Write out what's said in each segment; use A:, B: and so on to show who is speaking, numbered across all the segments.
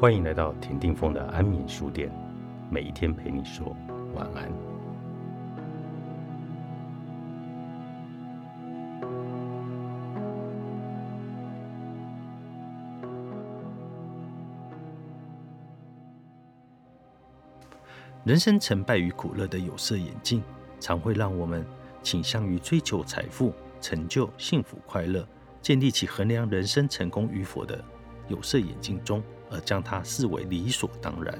A: 欢迎来到田定峰的安眠书店，每一天陪你说晚安。人生成败与苦乐的有色眼镜，常会让我们倾向于追求财富、成就、幸福、快乐，建立起衡量人生成功与否的有色眼镜中。而将它视为理所当然。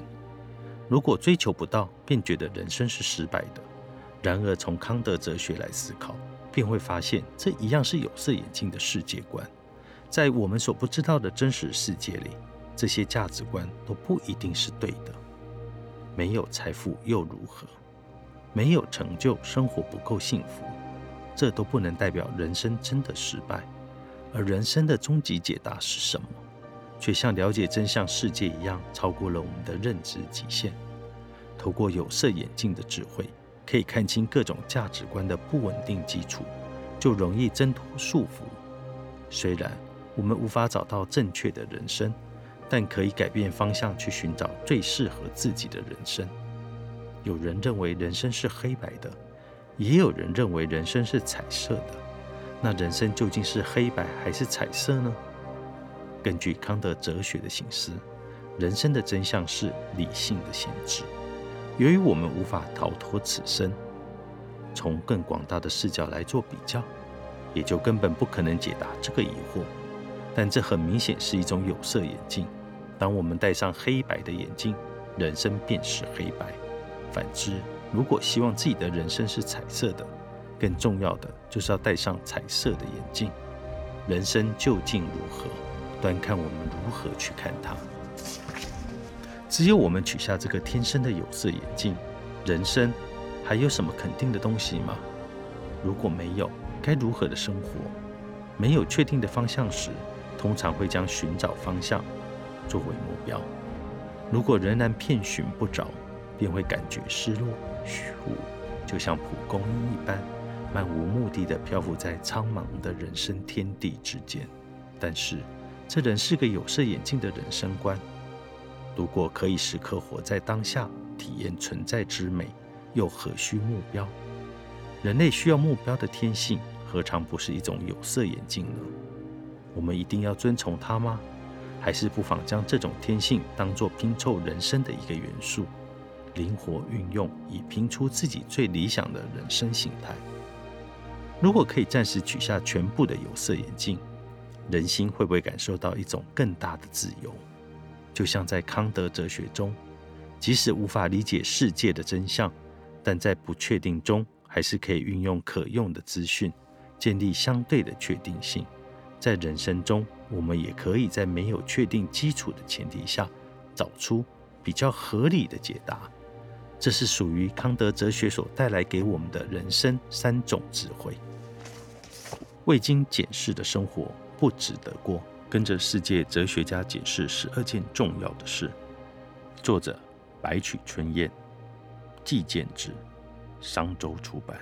A: 如果追求不到，便觉得人生是失败的。然而，从康德哲学来思考，便会发现这一样是有色眼镜的世界观。在我们所不知道的真实世界里，这些价值观都不一定是对的。没有财富又如何？没有成就，生活不够幸福，这都不能代表人生真的失败。而人生的终极解答是什么？却像了解真相世界一样，超过了我们的认知极限。透过有色眼镜的智慧，可以看清各种价值观的不稳定基础，就容易挣脱束缚。虽然我们无法找到正确的人生，但可以改变方向，去寻找最适合自己的人生。有人认为人生是黑白的，也有人认为人生是彩色的。那人生究竟是黑白还是彩色呢？根据康德哲学的形式，人生的真相是理性的限制。由于我们无法逃脱此生，从更广大的视角来做比较，也就根本不可能解答这个疑惑。但这很明显是一种有色眼镜。当我们戴上黑白的眼镜，人生便是黑白；反之，如果希望自己的人生是彩色的，更重要的就是要戴上彩色的眼镜。人生究竟如何？端看我们如何去看它。只有我们取下这个天生的有色眼镜，人生还有什么肯定的东西吗？如果没有，该如何的生活？没有确定的方向时，通常会将寻找方向作为目标。如果仍然遍寻不着，便会感觉失落、虚无，就像蒲公英一般，漫无目的的漂浮在苍茫的人生天地之间。但是，这人是个有色眼镜的人生观。如果可以时刻活在当下，体验存在之美，又何须目标？人类需要目标的天性，何尝不是一种有色眼镜呢？我们一定要遵从它吗？还是不妨将这种天性当作拼凑人生的一个元素，灵活运用，以拼出自己最理想的人生形态？如果可以暂时取下全部的有色眼镜，人心会不会感受到一种更大的自由？就像在康德哲学中，即使无法理解世界的真相，但在不确定中，还是可以运用可用的资讯，建立相对的确定性。在人生中，我们也可以在没有确定基础的前提下，找出比较合理的解答。这是属于康德哲学所带来给我们的人生三种智慧。未经检视的生活。不值得过。跟着世界哲学家解释十二件重要的事。作者：白曲春燕，季建之，商周出版。